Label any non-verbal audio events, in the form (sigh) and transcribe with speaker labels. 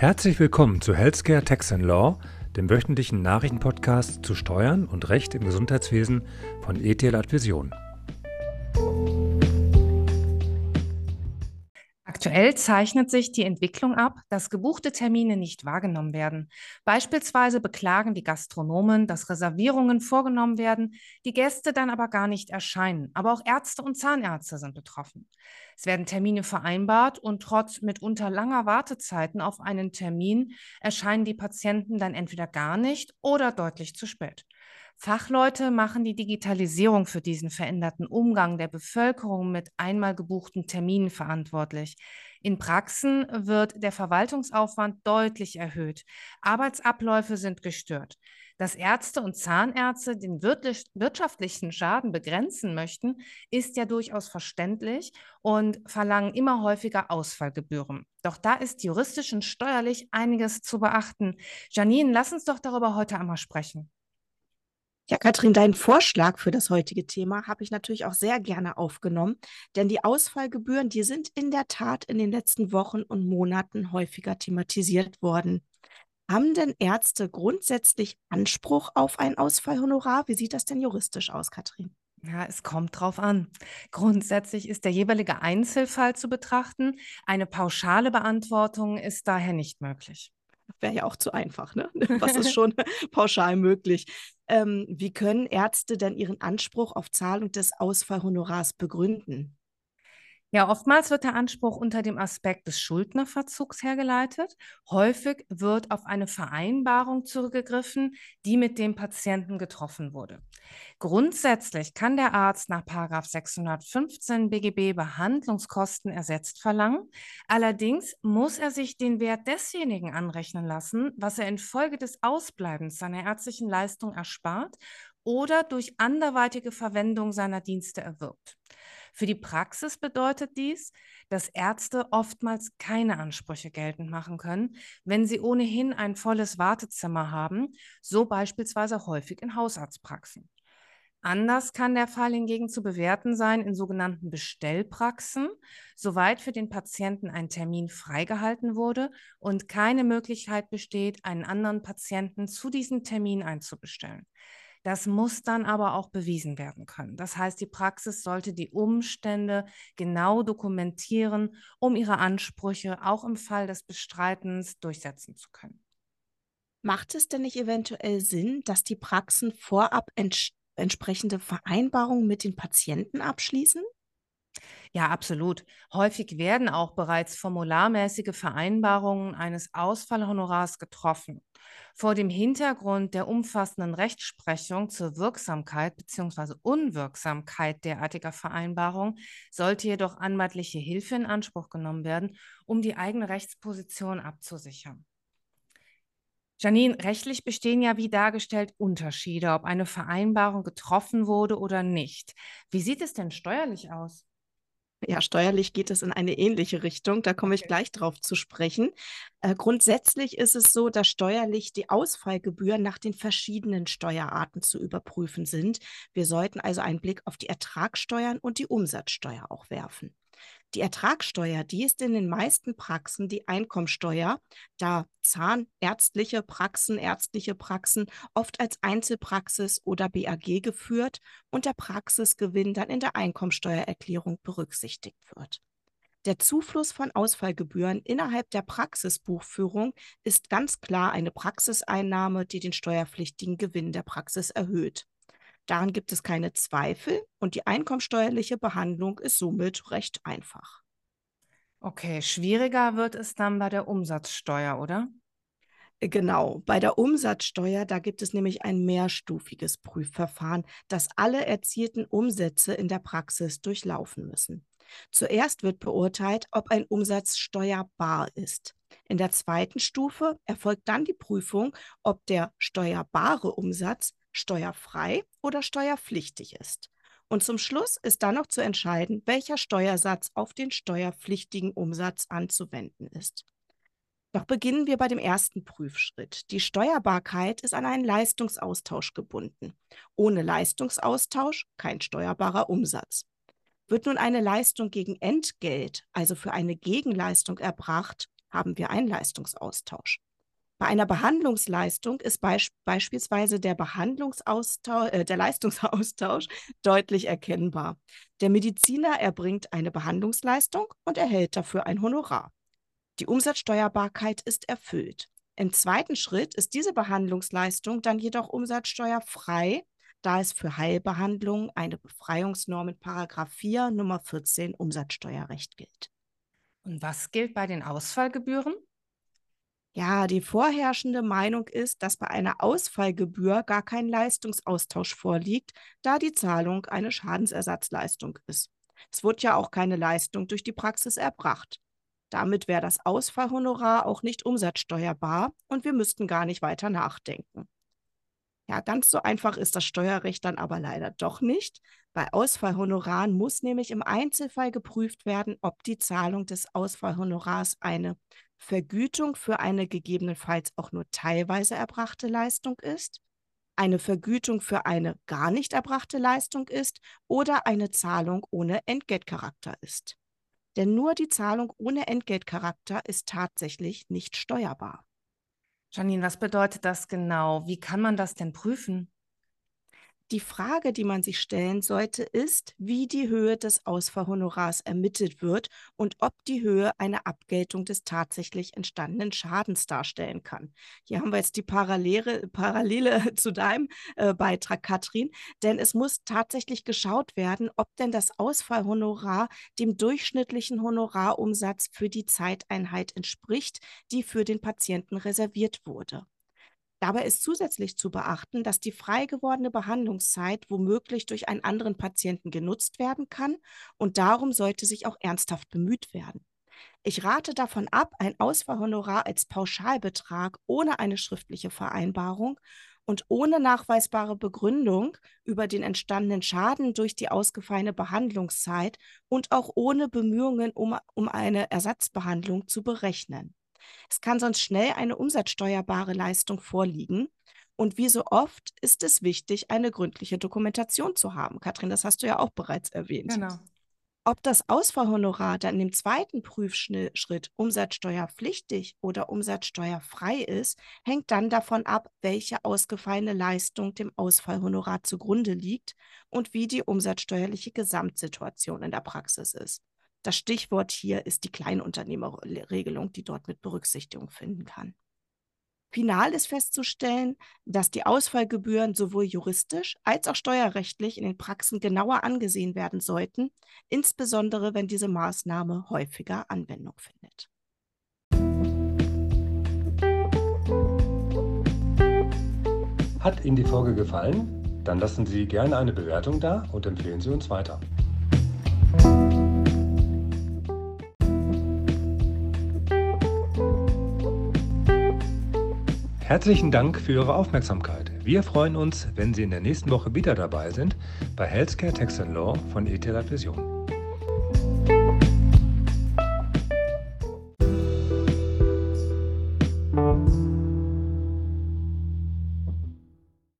Speaker 1: Herzlich willkommen zu Healthcare Tax and Law, dem wöchentlichen Nachrichtenpodcast zu Steuern und Recht im Gesundheitswesen von ETL Advision.
Speaker 2: Aktuell zeichnet sich die Entwicklung ab, dass gebuchte Termine nicht wahrgenommen werden. Beispielsweise beklagen die Gastronomen, dass Reservierungen vorgenommen werden, die Gäste dann aber gar nicht erscheinen. Aber auch Ärzte und Zahnärzte sind betroffen. Es werden Termine vereinbart und trotz mitunter langer Wartezeiten auf einen Termin erscheinen die Patienten dann entweder gar nicht oder deutlich zu spät. Fachleute machen die Digitalisierung für diesen veränderten Umgang der Bevölkerung mit einmal gebuchten Terminen verantwortlich. In Praxen wird der Verwaltungsaufwand deutlich erhöht. Arbeitsabläufe sind gestört. Dass Ärzte und Zahnärzte den wirtschaftlichen Schaden begrenzen möchten, ist ja durchaus verständlich und verlangen immer häufiger Ausfallgebühren. Doch da ist juristisch und steuerlich einiges zu beachten. Janine, lass uns doch darüber heute einmal sprechen.
Speaker 3: Ja, Katrin, deinen Vorschlag für das heutige Thema habe ich natürlich auch sehr gerne aufgenommen, denn die Ausfallgebühren, die sind in der Tat in den letzten Wochen und Monaten häufiger thematisiert worden. Haben denn Ärzte grundsätzlich Anspruch auf ein Ausfallhonorar? Wie sieht das denn juristisch aus, Katrin?
Speaker 2: Ja, es kommt drauf an. Grundsätzlich ist der jeweilige Einzelfall zu betrachten. Eine pauschale Beantwortung ist daher nicht möglich.
Speaker 3: Wäre ja auch zu einfach, ne? (laughs) Was ist schon (laughs) pauschal möglich? Ähm, wie können Ärzte denn ihren Anspruch auf Zahlung des Ausfallhonorars begründen?
Speaker 2: Ja, oftmals wird der Anspruch unter dem Aspekt des Schuldnerverzugs hergeleitet. Häufig wird auf eine Vereinbarung zurückgegriffen, die mit dem Patienten getroffen wurde. Grundsätzlich kann der Arzt nach 615 BGB Behandlungskosten ersetzt verlangen. Allerdings muss er sich den Wert desjenigen anrechnen lassen, was er infolge des Ausbleibens seiner ärztlichen Leistung erspart oder durch anderweitige Verwendung seiner Dienste erwirbt. Für die Praxis bedeutet dies, dass Ärzte oftmals keine Ansprüche geltend machen können, wenn sie ohnehin ein volles Wartezimmer haben, so beispielsweise häufig in Hausarztpraxen. Anders kann der Fall hingegen zu bewerten sein in sogenannten Bestellpraxen, soweit für den Patienten ein Termin freigehalten wurde und keine Möglichkeit besteht, einen anderen Patienten zu diesem Termin einzubestellen. Das muss dann aber auch bewiesen werden können. Das heißt, die Praxis sollte die Umstände genau dokumentieren, um ihre Ansprüche auch im Fall des Bestreitens durchsetzen zu können.
Speaker 3: Macht es denn nicht eventuell Sinn, dass die Praxen vorab ents entsprechende Vereinbarungen mit den Patienten abschließen?
Speaker 2: Ja, absolut. Häufig werden auch bereits formularmäßige Vereinbarungen eines Ausfallhonorars getroffen. Vor dem Hintergrund der umfassenden Rechtsprechung zur Wirksamkeit bzw. Unwirksamkeit derartiger Vereinbarungen sollte jedoch anwaltliche Hilfe in Anspruch genommen werden, um die eigene Rechtsposition abzusichern. Janine, rechtlich bestehen ja wie dargestellt Unterschiede, ob eine Vereinbarung getroffen wurde oder nicht. Wie sieht es denn steuerlich aus?
Speaker 3: Ja, steuerlich geht es in eine ähnliche Richtung. Da komme ich gleich drauf zu sprechen. Äh, grundsätzlich ist es so, dass steuerlich die Ausfallgebühren nach den verschiedenen Steuerarten zu überprüfen sind. Wir sollten also einen Blick auf die Ertragssteuern und die Umsatzsteuer auch werfen. Die Ertragssteuer, die ist in den meisten Praxen die Einkommensteuer, da zahnärztliche Praxen, ärztliche Praxen oft als Einzelpraxis oder BAG geführt und der Praxisgewinn dann in der Einkommensteuererklärung berücksichtigt wird. Der Zufluss von Ausfallgebühren innerhalb der Praxisbuchführung ist ganz klar eine Praxiseinnahme, die den steuerpflichtigen Gewinn der Praxis erhöht. Daran gibt es keine Zweifel und die einkommensteuerliche Behandlung ist somit recht einfach.
Speaker 2: Okay, schwieriger wird es dann bei der Umsatzsteuer, oder?
Speaker 3: Äh, genau, bei der Umsatzsteuer, da gibt es nämlich ein mehrstufiges Prüfverfahren, das alle erzielten Umsätze in der Praxis durchlaufen müssen. Zuerst wird beurteilt, ob ein Umsatz steuerbar ist. In der zweiten Stufe erfolgt dann die Prüfung, ob der steuerbare Umsatz steuerfrei oder steuerpflichtig ist. Und zum Schluss ist dann noch zu entscheiden, welcher Steuersatz auf den steuerpflichtigen Umsatz anzuwenden ist. Doch beginnen wir bei dem ersten Prüfschritt. Die Steuerbarkeit ist an einen Leistungsaustausch gebunden. Ohne Leistungsaustausch kein steuerbarer Umsatz. Wird nun eine Leistung gegen Entgelt, also für eine Gegenleistung erbracht, haben wir einen Leistungsaustausch. Bei einer Behandlungsleistung ist beisp beispielsweise der, Behandlungsaustausch, äh, der Leistungsaustausch (laughs) deutlich erkennbar. Der Mediziner erbringt eine Behandlungsleistung und erhält dafür ein Honorar. Die Umsatzsteuerbarkeit ist erfüllt. Im zweiten Schritt ist diese Behandlungsleistung dann jedoch umsatzsteuerfrei, da es für Heilbehandlungen eine Befreiungsnorm in Paragraph 4 Nummer 14 Umsatzsteuerrecht gilt.
Speaker 2: Und was gilt bei den Ausfallgebühren?
Speaker 3: Ja, die vorherrschende Meinung ist, dass bei einer Ausfallgebühr gar kein Leistungsaustausch vorliegt, da die Zahlung eine Schadensersatzleistung ist. Es wird ja auch keine Leistung durch die Praxis erbracht. Damit wäre das Ausfallhonorar auch nicht umsatzsteuerbar und wir müssten gar nicht weiter nachdenken. Ja, ganz so einfach ist das Steuerrecht dann aber leider doch nicht. Bei Ausfallhonoraren muss nämlich im Einzelfall geprüft werden, ob die Zahlung des Ausfallhonorars eine Vergütung für eine gegebenenfalls auch nur teilweise erbrachte Leistung ist, eine Vergütung für eine gar nicht erbrachte Leistung ist oder eine Zahlung ohne Entgeltcharakter ist. Denn nur die Zahlung ohne Entgeltcharakter ist tatsächlich nicht steuerbar.
Speaker 2: Janine, was bedeutet das genau? Wie kann man das denn prüfen?
Speaker 3: Die Frage, die man sich stellen sollte, ist, wie die Höhe des Ausfallhonorars ermittelt wird und ob die Höhe eine Abgeltung des tatsächlich entstandenen Schadens darstellen kann. Hier haben wir jetzt die Parallele, Parallele (laughs) zu deinem äh, Beitrag, Katrin, denn es muss tatsächlich geschaut werden, ob denn das Ausfallhonorar dem durchschnittlichen Honorarumsatz für die Zeiteinheit entspricht, die für den Patienten reserviert wurde. Dabei ist zusätzlich zu beachten, dass die frei gewordene Behandlungszeit womöglich durch einen anderen Patienten genutzt werden kann und darum sollte sich auch ernsthaft bemüht werden. Ich rate davon ab, ein Ausfallhonorar als Pauschalbetrag ohne eine schriftliche Vereinbarung und ohne nachweisbare Begründung über den entstandenen Schaden durch die ausgefallene Behandlungszeit und auch ohne Bemühungen um, um eine Ersatzbehandlung zu berechnen. Es kann sonst schnell eine umsatzsteuerbare Leistung vorliegen. Und wie so oft ist es wichtig, eine gründliche Dokumentation zu haben. Katrin, das hast du ja auch bereits erwähnt.
Speaker 2: Genau.
Speaker 3: Ob das Ausfallhonorar dann im zweiten Prüfschritt umsatzsteuerpflichtig oder umsatzsteuerfrei ist, hängt dann davon ab, welche ausgefallene Leistung dem Ausfallhonorar zugrunde liegt und wie die umsatzsteuerliche Gesamtsituation in der Praxis ist. Das Stichwort hier ist die Kleinunternehmerregelung, die dort mit Berücksichtigung finden kann. Final ist festzustellen, dass die Ausfallgebühren sowohl juristisch als auch steuerrechtlich in den Praxen genauer angesehen werden sollten, insbesondere wenn diese Maßnahme häufiger Anwendung findet.
Speaker 1: Hat Ihnen die Folge gefallen? Dann lassen Sie gerne eine Bewertung da und empfehlen Sie uns weiter. Herzlichen Dank für Ihre Aufmerksamkeit. Wir freuen uns, wenn Sie in der nächsten Woche wieder dabei sind bei Healthcare Tax Law von ETH Vision.